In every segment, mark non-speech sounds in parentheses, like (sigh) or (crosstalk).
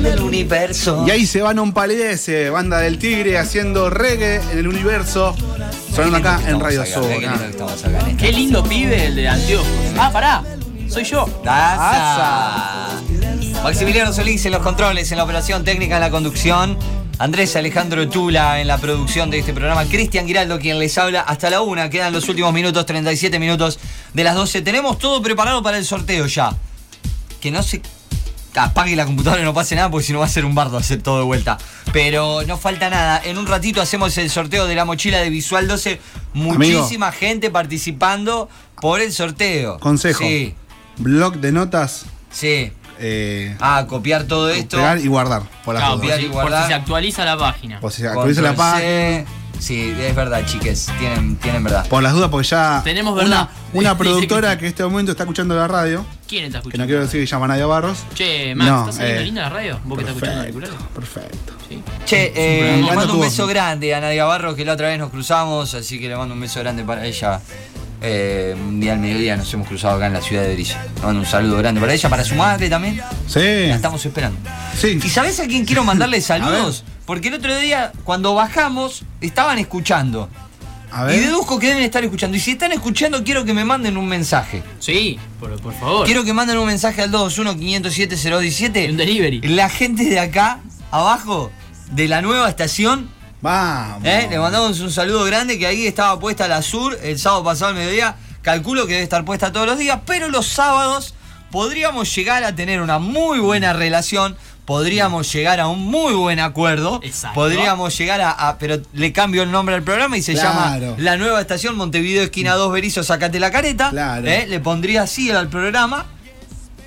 en el universo. Y ahí se van un palidece, banda del tigre haciendo reggae en el universo. Sonando acá en Radio Zona. Qué lindo pibe el de anteojos. Ah, pará. Soy yo. Taza. Maximiliano Solís en los controles, en la operación técnica, en la conducción. Andrés Alejandro Tula en la producción de este programa. Cristian Giraldo quien les habla hasta la una. Quedan los últimos minutos, 37 minutos de las 12. Tenemos todo preparado para el sorteo ya. Que no se apague la computadora y no pase nada porque si no va a ser un bardo hacer todo de vuelta. Pero no falta nada. En un ratito hacemos el sorteo de la mochila de Visual 12. Muchísima gente participando por el sorteo. Consejo. Sí, Blog de notas. sí. eh, Ah, copiar todo esto. pegar y guardar. Por las Claro, dudas. por, Copiar si, y por si guardar. se actualiza la página. Por si actualiza la página. Sí, es verdad, chiques. Tienen, tienen verdad. Por las dudas, porque ya. Tenemos una, verdad. una (laughs) Dice productora que- que en este momento está escuchando la radio, ¿Quién está que escuchando? no quiero decir que se llama Nadia Barros. Che, Max, No, ¿estás saliendo eh, linda la radio? ¿Vos que estás escuchando auriculares? Perfecto. Sí. Che, eh, le mando un beso grande a Nadia Barro, que la otra vez nos cruzamos, así que le mando un beso grande para ella. Eh, un día al mediodía nos hemos cruzado acá en la ciudad de Berizo. Le mando un saludo grande para ella, para su madre también. Sí. La estamos esperando. Sí. ¿Y sabés a quién quiero mandarle (laughs) saludos? Porque el otro día, cuando bajamos, estaban escuchando. A Y deduzco que deben estar escuchando. Y si están escuchando, quiero que me manden un mensaje. Sí, por, por favor. Quiero que manden un mensaje al 221-507-017. Un delivery. La gente de acá, abajo, de la nueva estación, Vamos. ¿eh? le mandamos un saludo grande que ahí estaba puesta la sur el sábado pasado al mediodía. Calculo que debe estar puesta todos los días, pero los sábados podríamos llegar a tener una muy buena relación. Podríamos llegar a un muy buen acuerdo. Exacto. Podríamos llegar a, a- Pero le cambio el nombre al programa y se llama. La Nueva Estación Montevideo Esquina 2 Berizo, sacate la careta. Claro. ¿eh? Le pondría así al programa.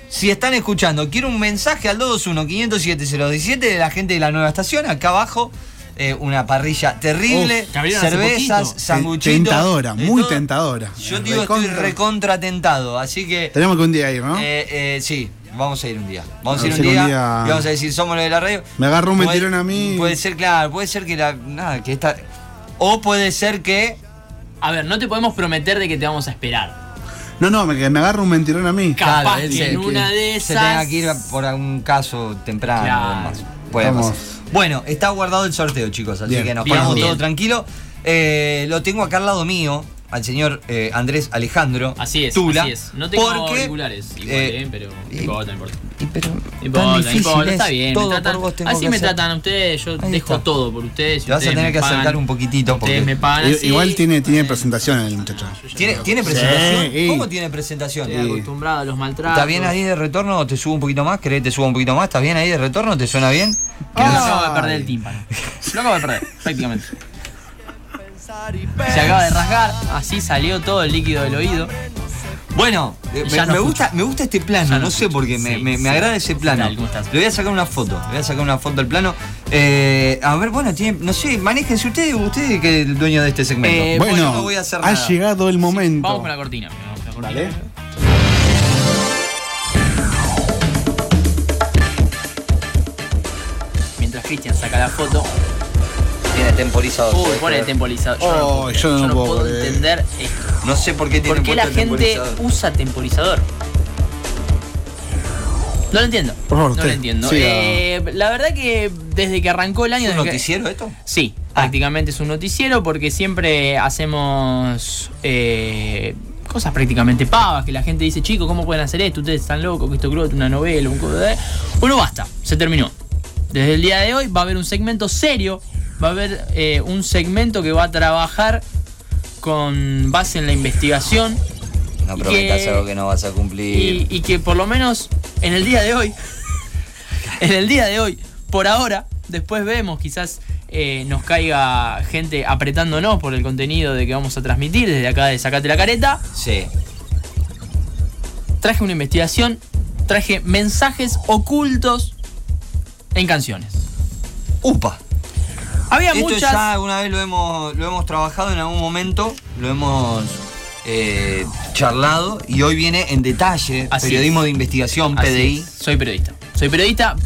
Si están escuchando, quiero un mensaje al 221-507-017 de la gente de la nueva estación. Acá abajo, eh, una parrilla terrible, Uf, cervezas, sanguchitos. Tentadora, muy todo. tentadora. Yo digo, estoy Recontra. recontra tentado, así que. Tenemos que un día ir, ¿no? eh, eh, sí, vamos a ir un día. Vamos a ir un día, un día- y vamos a decir, somos los de la radio. Me agarró un mentirón a mí. Puede ser, claro, puede ser que la. Nada, que esta. O puede ser que. A ver, no te podemos prometer de que te vamos a esperar. No, no, me, que me agarra un mentirón a mí. Capaz Claro, que se- en una de Se tenga esas. que ir por algún caso temprano. Claro. Puede pasar. Bueno, está guardado el sorteo, chicos, así Bien. que nos Bien, ponemos bien. todo tranquilo. Eh, lo tengo acá al lado mío, al señor eh, Andrés Alejandro. Así es, Tula, así es. No tengo porque, auriculares igual, eh, eh, pero no importa, no importa. y pero No tan importa, no difícil importa, es, está bien. todo me tratan- por vos tengo así que me hacer. tratan ustedes, yo Ahí dejo está. todo por ustedes. Te vas a tener que pagan, acercar un poquitito porque- Ustedes me pagan así. Igual tiene, tiene eh, presentación el muchacho. ¿Tiene, ¿Tiene presentación? Sí. ¿Cómo tiene presentación? Estoy acostumbrado a los maltratos. ¿Está bien ahí de retorno o te subo un poquito más? ¿Querés que te suba un poquito más? ¿Estás bien ahí de retorno? ¿Te suena bien? Que Ay. acabo de perder el tímpano. Lo acabo de perder, (laughs) prácticamente. Se acaba de rasgar, así salió todo el líquido del oído. Bueno, eh, me, no me escucho. gusta, me gusta este plano, Ya no, no sé por qué, me, Sí, me- me sí. agrada ese plano. Le voy a sacar una foto, le voy a sacar una foto al plano. Eh, a ver, bueno, tiene, no sé, manéjense ustedes, ustedes que es el dueño de este segmento. Eh, Bueno, no voy a hacer ha nada. llegado el momento. Vamos con la cortina. vamos con la cortina. Dale. Mientras Cristian saca la foto. Tiene temporizador. Uy, ¿puedes pone el temporizador. Yo Oh, no, puedo, yo no creer. puedo puedo creer. entender esto. No sé por qué tiene ¿Por qué la gente temporizador. usa temporizador? No lo entiendo. Por favor, no usted, lo entiendo. Eh, la verdad que desde que arrancó el año. ¿Es un que- noticiero esto? Sí, Ah. prácticamente es un noticiero porque siempre hacemos eh, cosas prácticamente pavas, que la gente dice, chicos, ¿cómo pueden hacer esto? Ustedes están locos, que esto creo una novela, un de-". Bueno, basta, se terminó. Desde el día de hoy va a haber un segmento serio, va a haber eh, un segmento que va a trabajar con base en la investigación No prometas que- algo que no vas a cumplir. y, y que por lo menos en el día de hoy, (laughs) en el día de hoy, por ahora, después vemos, quizás eh, nos caiga gente apretándonos por el contenido de que vamos a transmitir desde acá de Sacate la Careta. Sí. Traje una investigación, traje mensajes ocultos en canciones. Upa. Había Esto muchas. ya alguna vez lo hemos, lo hemos trabajado en algún momento, lo hemos eh, charlado y hoy viene en detalle, Así periodismo es. de investigación, Así PDI. es, Soy periodista. Soy periodista,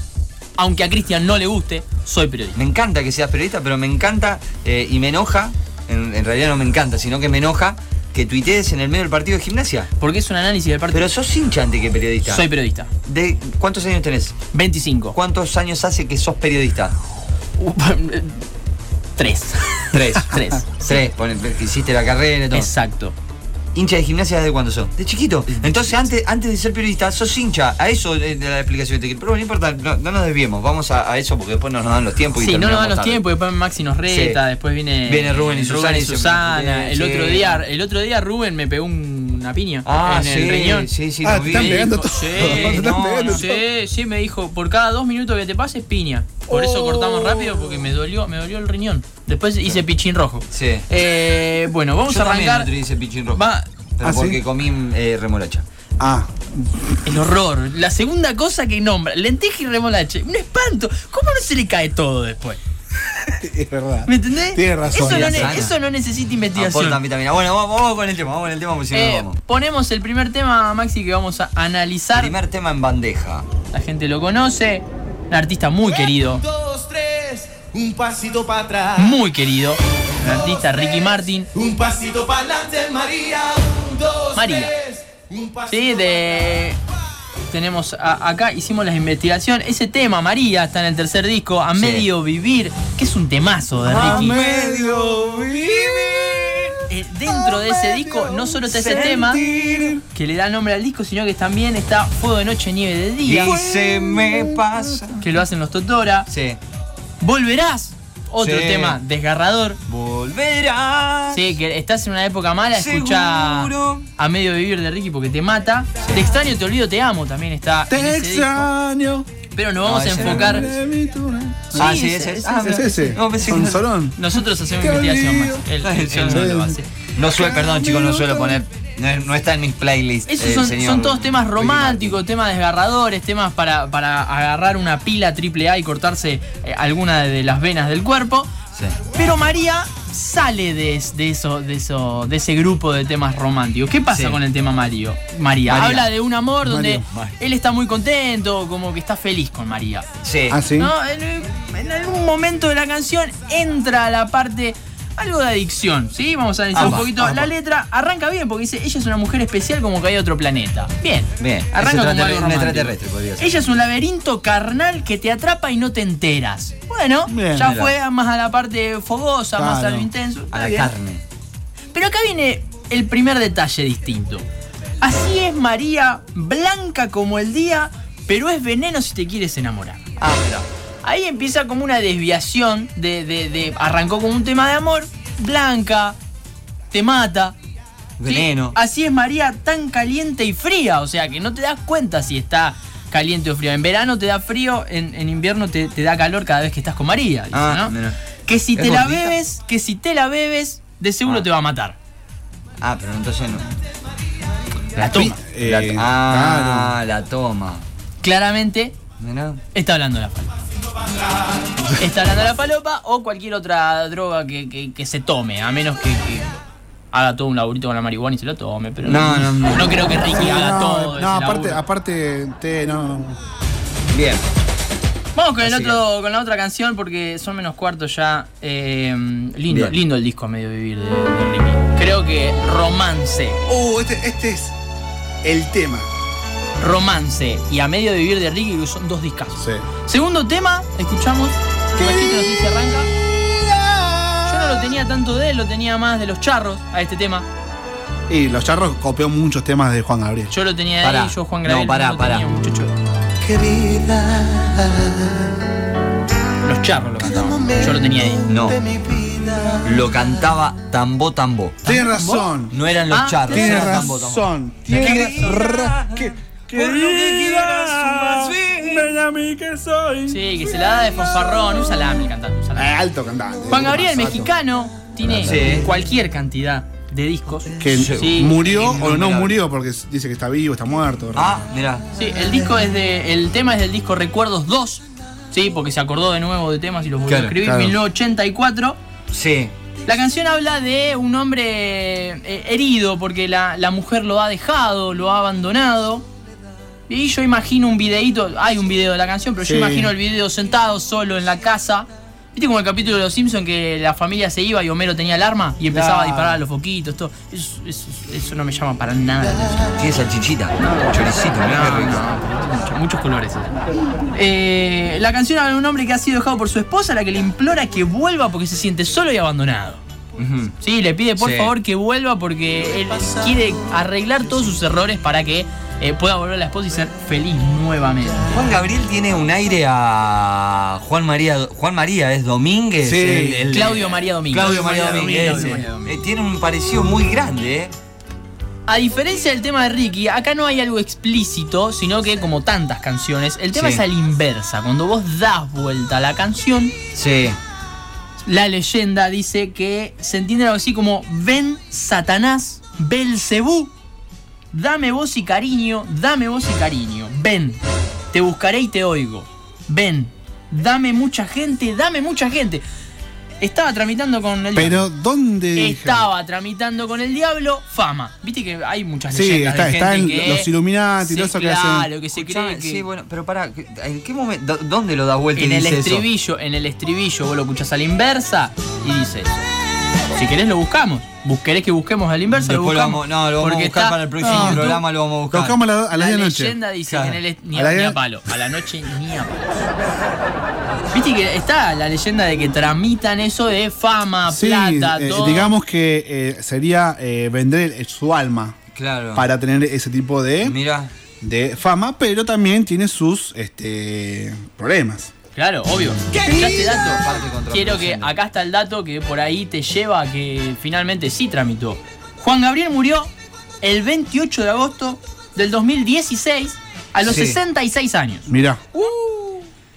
aunque a Cristian no le guste, soy periodista. Me encanta que seas periodista, pero me encanta eh, y me enoja, en, en realidad no me encanta, sino que me enoja que tuitees en el medio del partido de gimnasia. Porque es un análisis del partido. Pero sos hincha antes que periodista. Soy periodista. ¿De cuántos años tenés? 25. ¿Cuántos años hace que sos periodista? (laughs) Tres. Tres. Tres. Tres, que hiciste la carrera y todo. Exacto. ¿Hincha de gimnasia desde cuándo sos? De chiquito. Entonces, antes, antes de ser periodista, sos hincha. A eso es la explicación que te quiero. Pero no importa, no, no nos desviemos. Vamos a, a eso porque después no nos dan los tiempos. y Sí, no nos dan los tarde. tiempos, después Maxi nos reta, Sí. después viene, Viene Rubén y Susana y se- Susana. El sí. otro día, el otro día Rubén me pegó un- una piña Ah, en sí, el riñón. sí, sí, Ah, te están Me pegando dijo, todo. Sí, (laughs) Te están no, pegando no, todo. sí, sí, me dijo, por cada dos minutos que te pases, piña. Por eso cortamos rápido porque me dolió, me dolió el riñón. Después hice pichín rojo. Sí. Eh, bueno, vamos Yo a también arrancar. día hice pichín rojo. Va, Pero ¿Ah, sí? porque comí eh, remolacha. Ah, el horror. La segunda cosa que nombra, lenteja y remolacha. Un espanto. ¿Cómo no se le cae todo después? (laughs) es verdad. ¿Me entendés? Tienes razón. Eso no, ya ne- sana. eso no necesita investigación. Aportan vitamina. Bueno, vamos, vamos con el tema, vamos con el tema si Eh, vamos. ponemos el primer tema, Maxi, que vamos a analizar. Primer tema en bandeja. La gente lo conoce. Un artista muy querido. dos, tres, un pasito para atrás. Muy querido. Un artista Ricky Martin. Un pasito para adelante, María. Un, dos, María. tres, un pasito Sí, de. Tenemos a- acá, hicimos la investigación. Ese tema, María, está en el tercer disco, A Sí. Medio Vivir, que es un temazo de A Ricky. medio vivir. Eh, dentro de ese disco no solo está ese tema que le da nombre al disco, sino que también está Fuego de Noche, Nieve de Día, Y se me pasa. que lo hacen los Totora. Sí. Volverás, otro Sí. tema desgarrador. Volverás. Sí, que estás en una época mala, escucha a medio vivir de Ricky porque te mata. Te extraño, te olvido, te amo también está en Te disco. extraño. Pero nos vamos No, a enfocar. Túnel. ah, Sí, sí, ese- ese es. ese Ah, Es ese. No, pensé que no. Solón. Nosotros hacemos investigación más. Él, él no. lo hace. No suelo, perdón chicos, no suelo poner. No, no está en mis playlists. Esos el son, señor son todos temas románticos, temas desgarradores, temas para, para agarrar una pila triple A y cortarse eh, alguna de las venas del cuerpo. Sí. Pero María sale de, de eso, de eso, de ese grupo de temas románticos. ¿Qué pasa Sí. con el tema Mario? María. María. Habla de un amor donde Mario. él está muy contento, como que está feliz con María. Sí. Ah, sí. ¿No? En, en algún momento de la canción entra la parte. Algo de adicción, ¿sí? Vamos a analizar un poquito. La letra arranca bien porque dice, ella es una mujer especial como que hay otro planeta. Bien. Bien. Arranca como algo un extraterrestre podría ser. Ella es un laberinto carnal que te atrapa y no te enteras. Bueno, Bien. ya Mira. fue más a la parte fogosa, más a lo intenso. A la bien. carne. Pero acá viene el primer detalle distinto. Así es María, blanca como el día, pero es veneno si te quieres enamorar. Ah, mira. Ahí empieza como una desviación de, de- de- arrancó como un tema de amor, blanca, te mata. ¿sí? Veneno. Así es María, tan caliente y fría, o sea que no te das cuenta si está caliente o frío. En verano te da frío, en, en invierno te, te da calor cada vez que estás con María. dice, Ah, ¿no? Que si ¿Es te la bebes, que si te la bebes, de seguro Ah. te va a matar. Ah, pero entonces no. La toma. Eh, La- ah, claro. la toma. Claramente Mirá. está hablando de la falopa. (laughs) Está hablando de la falopa o cualquier otra droga que, que- que se tome, a menos que, que haga todo un laburito con la marihuana y se lo tome. Pero No, no, no. no creo que Ricky haga todo. No, aparte, laburo. aparte, te, no, no. Bien. Vamos con, el Así otro, con la otra canción porque son menos cuartos ya. Eh, lindo, Bien. lindo el disco a medio vivir de, de Ricky. Creo que romance, Uh, este, este es el tema. Romance y a medio vivir de Ricky son dos discos. Sí. Segundo tema, escuchamos. Un bajito, no sé si arranca. Yo no lo tenía tanto de él, lo tenía más de los charros a este tema. Y los charros copió muchos temas de Juan Gabriel. Yo lo tenía de Pará. ahí, yo Juan No, Gabriel pará, lo pará. tenía muchacho. Qué vida. Los charros lo cantaban. Yo lo tenía ahí. No. De. Lo cantaba Tambo Tambo. Tienes razón. No eran los Ah, charros. Tienes era Tambo Tambo. razón. Tienes razón. Por lo que quieras, más bien. ven a mí que soy. Sí, que se la da de fanfarrón. Usa la el cantante. usa la alto cantante. Juan Gabriel, Alto. mexicano, tiene Sí. cualquier cantidad de discos. Que Sí. murió o no murió porque dice que está vivo, está muerto. ¿verdad? Ah, mira. Sí, el disco es de. El tema es del disco Recuerdos 2. Sí, porque se acordó de nuevo de temas y los volvió Claro, a escribir. claro. 1984. Sí. La canción habla de un hombre eh, herido porque la, la mujer lo ha dejado, lo ha abandonado. Y yo imagino un videíto, hay un video de la canción, pero yo imagino el video sentado solo en la casa, ¿Viste como el capítulo de Los Simpsons que la familia se iba y Homero tenía el arma y empezaba Claro. a disparar a los foquitos? Todo. Eso, eso- eso no me llama para nada. Tiene salchichita, choricito, mirá qué No, no, muchos, muchos colores. Eh, la canción habla de un hombre que ha sido dejado por su esposa, a la que le implora que vuelva porque se siente solo y abandonado. Sí, le pide por Sí. favor que vuelva porque él quiere arreglar todos sus errores para que eh, pueda volver a la esposa y ser feliz nuevamente. Juan Gabriel tiene un aire a Juan María. Juan María es Domínguez. Sí. Claudio María Domínguez. Claudio María Domínguez. María ese. Domínguez. Eh, tiene un parecido muy grande, ¿eh? A diferencia del tema de Ricky, acá no hay algo explícito, sino que como tantas canciones, el tema Sí. es a la inversa. Cuando vos das vuelta a la canción, Sí. la leyenda dice que se entiende algo así como ven Satanás, Belcebú, dame voz y cariño, dame voz y cariño, ven, te buscaré y te oigo, ven, dame mucha gente, dame mucha gente. Estaba tramitando con el Pero, ¿dónde? diablo. dijeron? Estaba tramitando con el diablo fama. Viste que hay muchas Sí, leyendas está, de está gente en que los Illuminati y todo eso que hacen. claro, que se cree que Sí, bueno, pero pará, ¿en qué momento? dó- ¿Dónde lo da vuelta en y el dice eso? estribillo, en el estribillo vos lo escuchás a la inversa y dice eso. Si querés lo buscamos. Bus- ¿Querés que busquemos a la inversa? Después lo buscamos. vamos, no, lo vamos Porque a buscar está- para el próximo No, tú- programa, lo vamos a Lo buscar. buscamos a, la- a las La 10 de la noche. leyenda dice Claro. que en el est- ni A a, la ni a palo. A la noche ni a palo. Viste que está la leyenda de que tramitan eso de fama, Sí, plata, eh, todo. digamos que eh, sería eh, vender su alma Claro. para tener ese tipo de, Mira, de fama, pero también tiene sus este, problemas. Claro, obvio. Escuchaste dato. Quiero que acá está el dato que por ahí te lleva a que finalmente sí tramitó. Juan Gabriel murió el 28 de agosto del 2016 a los Sí. 66 años. Mirá,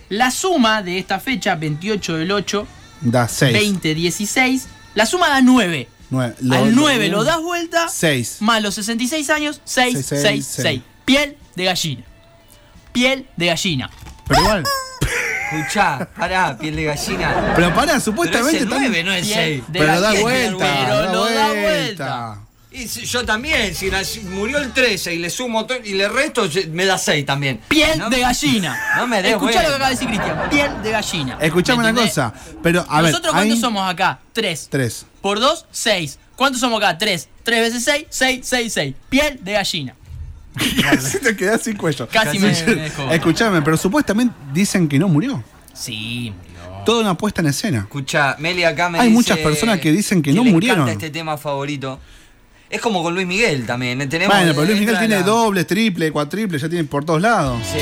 La suma de esta fecha, 28 del 8, da 6. 20, 16, la suma da 9. Al 9 lo das vuelta, 6. más los 66 años, 6, Seis, 6, seis, 6. seis. Piel de gallina. Piel de gallina. Pero igual. (laughs) escuchá, pará, piel de gallina. Pero pará, Pero es supuestamente. el están- 9, no el Piel 6. de Pero da vuelta. Pero da lo da vuelta. Y si- yo también, si nací- murió el 13 y le sumo y le resto, me da 6 también. Piel No- de gallina. No me des Escuchá lo que acaba de decir Cristian. Piel de gallina. Escuchame ¿Me una cosa. Pero, a ver. Nosotros cuántos hay somos acá? Tres. Tres. Por dos, seis. ¿Cuántos somos acá? Tres. Tres veces seis, seis, seis, seis. Piel de gallina. (laughs) Si te quedás sin cuello. Casi me- me dejó. Escuchame, pero supuestamente dicen que no murió. Sí, murió. Toda una puesta en escena. Escucha, Meli acá me Hay dice muchas personas que dicen que no le murieron. este tema favorito. Es como con Luis Miguel también. ¿eh? Tenemos Bueno, pero Luis Miguel tiene la- dobles, triple, cuatriple, ya tiene por todos lados. Sí.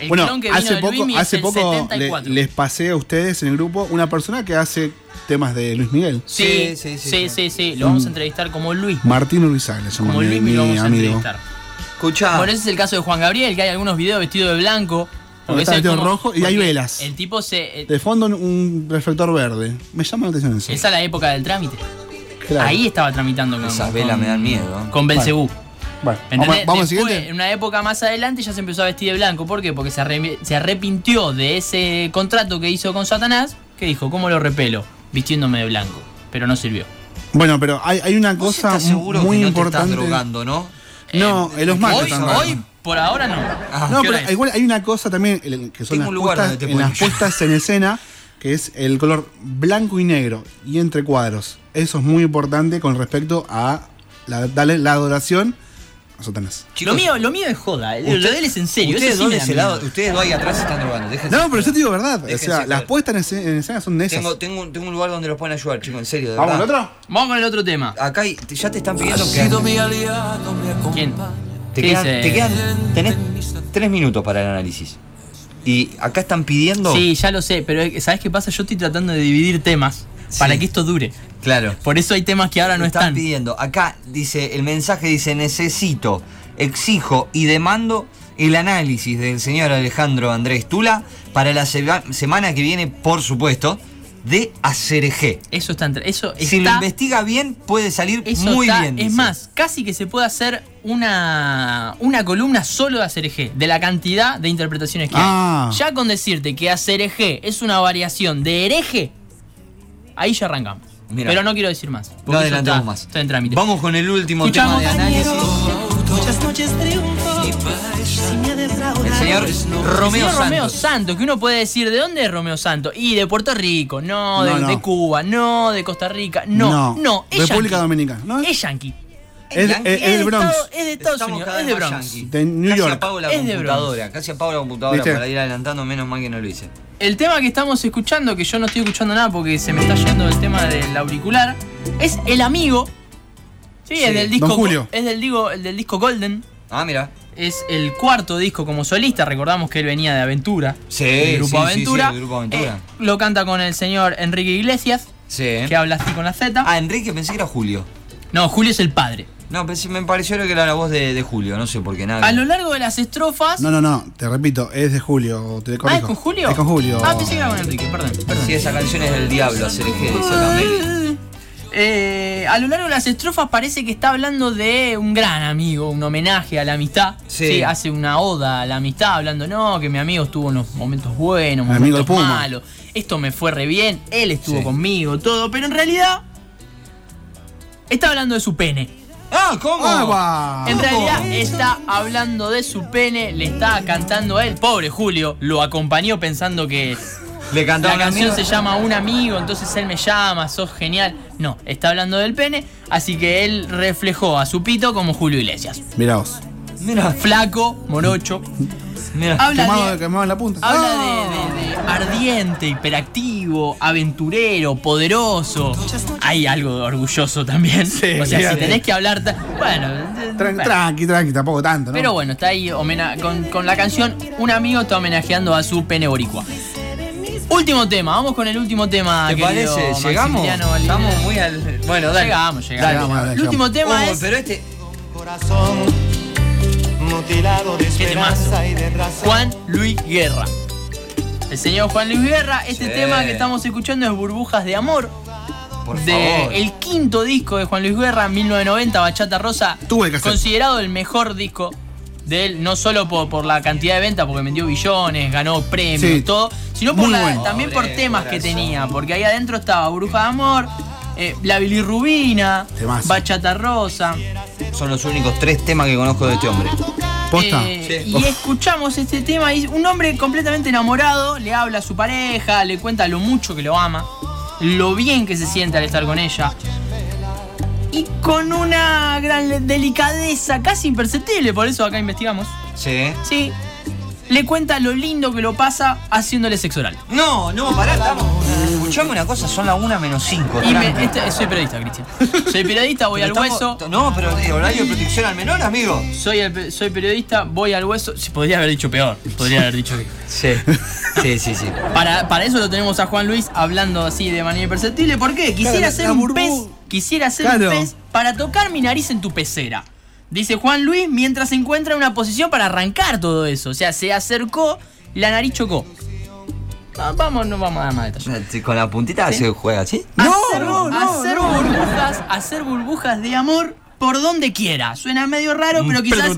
El bueno, que hace poco, hace poco le- 74. les pasé a ustedes en el grupo una persona que hace temas de Luis Miguel. Sí, Sí, sí, sí, sí, sí, sí. sí. Lo vamos a entrevistar como Luis. Martín llama Como mi, Luis mi lo vamos a amigo. entrevistar. Escucha, Bueno, ese es el caso de Juan Gabriel, que hay algunos videos vestido de blanco. Porque está vestido como- rojo y hay velas. El tipo se. eh, De fondo un- reflector verde. Me llama la atención eso. Esa es la época del trámite. Claro. Ahí estaba tramitando con. Esas velas con- me dan miedo. Con Belcebú. Bueno, ¿Me vamos, entendés? vamos al Después, siguiente. En una época más adelante ya se empezó a vestir de blanco. ¿Por qué? Porque se, arre- se arrepintió de ese contrato que hizo con Satanás. Que dijo, ¿cómo lo repelo? Vistiéndome de blanco. Pero no sirvió. Bueno, pero hay, hay una ¿Vos cosa estás seguro muy que no importante. te estás drogando, no? No, en los hoy, martes también. hoy, por ahora no. Ah, No, ¿Qué pero es? igual hay una cosa también que son Tengo las puestas, en las puestas en escena, que es el color blanco y negro y entre cuadros. Eso es muy importante con respecto a la, la adoración lo, mío, lo mío es joda. Lo usted- de él es en serio. Ustedes sí dos lado, ustedes dos ahí atrás se están drogando. déjense No, pero yo te digo verdad. O sea, las puestas en escena, en escena son de esas. Tengo, tengo, un- tengo un lugar donde los pueden ayudar, chicos, en serio, de ¿Vamos al verdad. otro? Vamos con el otro tema. Acá hay- ya te están pidiendo que. ¿Quién? Te ¿Qué quedan, te quedan- tenés tres minutos para el análisis. Y acá están pidiendo. Sí, ya lo sé, pero ¿sabes qué pasa? Yo estoy tratando de dividir temas para que esto dure. Claro. Por eso hay temas que ahora no están están. pidiendo. Acá dice, el mensaje dice, necesito, exijo y demando el análisis del señor Alejandro Andrés Tula para la sema- semana que viene, por supuesto, de Acerejé. Eso está entre. Eso Si lo investiga bien, puede salir muy está- bien. Es dice. más, casi que se puede hacer una, una columna solo de ACRG, de la cantidad de interpretaciones que Ah. hay. Ya con decirte que ACRG es una variación de hereje, ahí ya arrancamos. Mirá. Pero no quiero decir más. No está- más. Está en trámite. Vamos con el último Escuchamos. tema de análisis. Muchas noches El señor Romeo Señor Romeo Santos. Santos, que uno puede decir, ¿de dónde es Romeo Santos? Y de Puerto Rico, no, de, No, no. de Cuba, no, de Costa Rica, no, no, es República yankee. Dominicana. ¿no? Es. Es, yankee. Es- de Bronx. Estado- es de Estados Estamos Unidos, es de Bronx. De New Casi York. apago la Es computadora, casi apago la computadora ¿Viste? para ir adelantando, menos mal que no lo hice. El tema que estamos escuchando, que yo no estoy escuchando nada porque se me está yendo el tema del auricular, es El Amigo. Sí, Sí. es del disco Don Julio. Es del, digo, el del disco Golden. Ah, mira. Es el cuarto disco como solista. Recordamos que él venía de Aventura. Sí, grupo sí, sí, Aventura. sí, del grupo Aventura. Eh, lo canta con el señor Enrique Iglesias, Sí. que habla así con la Z. Ah, Enrique, pensé que era Julio. No, Julio es el padre. No, pensé, me pareció que era la voz de, de Julio, no sé por qué nada. A lo largo de las estrofas. No, no, no, te repito, es de Julio, te ah. ¿es con Julio? Es con Julio. Ah, pensé que era con Enrique, perdón. perdón. Sí, esa canción es del diablo, hacer eje, dice. Eh, a lo largo de las estrofas parece que está hablando de un gran amigo, un homenaje a la amistad. Sí. hace una oda a la amistad, hablando, no, que mi amigo estuvo en unos momentos buenos, amigo momentos Puma. malos. Esto me fue re bien, él estuvo Sí. conmigo, todo, pero en realidad está hablando de su pene. Ah, ¿cómo? Ah, va. En realidad está hablando de su pene, le está cantando a él. Pobre Julio, lo acompañó pensando que Le cantaba la una canción se llama Un amigo, entonces él me llama, sos genial. No, está hablando del pene, así que él reflejó a su pito como Julio Iglesias. Mirá vos. Mira, Flaco, morocho. mira. Habla Quemado, de, quemado en la punta. habla de, de- de ardiente, hiperactivo, aventurero, poderoso. Hay algo de orgulloso también. Sí, o sea, si tenés que hablar. Bueno, Tran- bueno. tranqui, tranqui, tampoco tanto, ¿no? Pero bueno, está ahí con, con la canción Un amigo está homenajeando a su pene boricua. Último tema, vamos con el último tema. ¿Te querido parece? ¿Llegamos? Estamos muy al. Bueno, dale. Llegamos, llegamos. Dale, dale, el último tema Oh, es. pero este. corazón mutilado de esperanza y de razón. Juan Luis Guerra. El señor Juan Luis Guerra, este Sí. tema que estamos escuchando es Burbujas de Amor. Por de favor. el quinto disco de Juan Luis Guerra, 1990, Bachata Rosa. Tuve que hacer. Considerado el mejor disco de él, no solo por, por la cantidad de ventas, porque vendió billones, ganó premios, Sí. todo, sino por Muy la- bueno. también por Pobre temas que tenía. Porque ahí adentro estaba Bruja de Amor, eh, La Bilirrubina, Temazo. Bachata Rosa. Son los únicos tres temas que conozco de este hombre. ¿Posta? Eh, Sí. Y escuchamos este tema y un hombre completamente enamorado le habla a su pareja, le cuenta lo mucho que lo ama, lo bien que se siente al estar con ella. Y con una gran delicadeza casi imperceptible, por eso acá investigamos. Sí. Sí, le cuenta lo lindo que lo pasa haciéndole sexo oral. No, no, pará, estamos. Escuchame una cosa, son las 1 menos 5. Y me- este- soy periodista, Cristian. Soy periodista, voy al hueso. No, pero de horario de protección al menor, amigo. Soy, el pe- soy periodista, voy al hueso. Sí, podría haber dicho peor. Podría haber dicho que. Sí. Sí, sí, sí. Para, para eso lo tenemos a Juan Luis hablando así de manera imperceptible. ¿Por qué? Quisiera Claro, ser la un burbu- pez. Quisiera ser Claro. un pez para tocar mi nariz en tu pecera. Dice Juan Luis mientras se encuentra en una posición para arrancar todo eso. O sea, se acercó, la nariz chocó. Ah, vamos, no vamos a dar más detalles. Con la puntita se juega, ¿sí? No, hacer, no, no, hacer no. burbujas, hacer burbujas de amor por donde quiera. Suena medio raro, pero quizás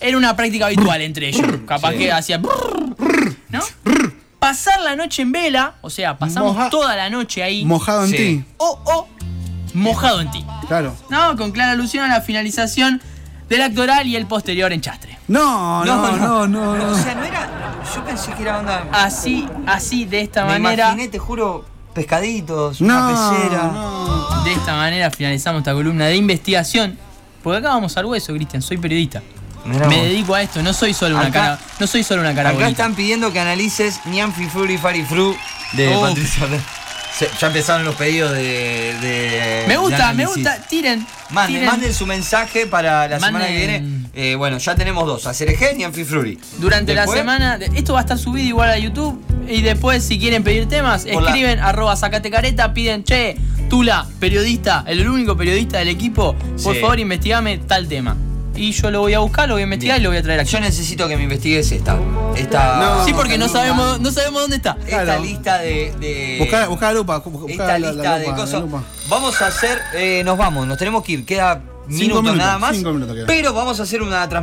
era una práctica habitual entre ellos. Capaz Sí. que hacía ¿no? Pasar la noche en vela, o sea, pasamos Moja- toda la noche ahí. Mojado en Sí. ti. o o mojado en ti. Claro. ¿No? Con clara alusión a la finalización del actoral y el posterior enchastre. No, no, no, no, no. O sea, no era. Yo pensé que era onda. Así, así, de esta me manera. imaginé, te juro, pescaditos, No, una pecera. no. De esta manera finalizamos esta columna de investigación. Porque acá vamos al hueso, Cristian, soy periodista. Mirá Me vos. dedico a esto, no soy solo una Acá- cara, no soy solo una cara Acá bonita. están pidiendo que analices Nianfi Fruri Fari Fru de Oh. Patricia. Se- Ya empezaron los pedidos de. de- Me de gusta, me gusta, tiren. Manden, tiren. manden su mensaje para la semana que viene. Eh, bueno, ya tenemos dos: Acereje y Nianfi Fruri. Durante Después, la semana, esto va a estar subido igual a YouTube. Y después, si quieren pedir temas, la- escriben arroba sacate careta, piden, che, Tula, periodista, el único periodista del equipo, por Sí. favor investigame tal tema. Y yo lo voy a buscar, lo voy a investigar Bien. y lo voy a traer aquí. Yo necesito que me investigues esta. Esta. No. sí, porque no sabemos, no sabemos dónde está. Esta Claro. lista de. de Buscá, buscá la lupa. buscá esta la- la lista de lupa, cosas. Vamos a hacer. eh, nos vamos, nos tenemos que ir. Queda minutos, minutos, nada más. cinco minutos pero vamos a hacer una transmisión.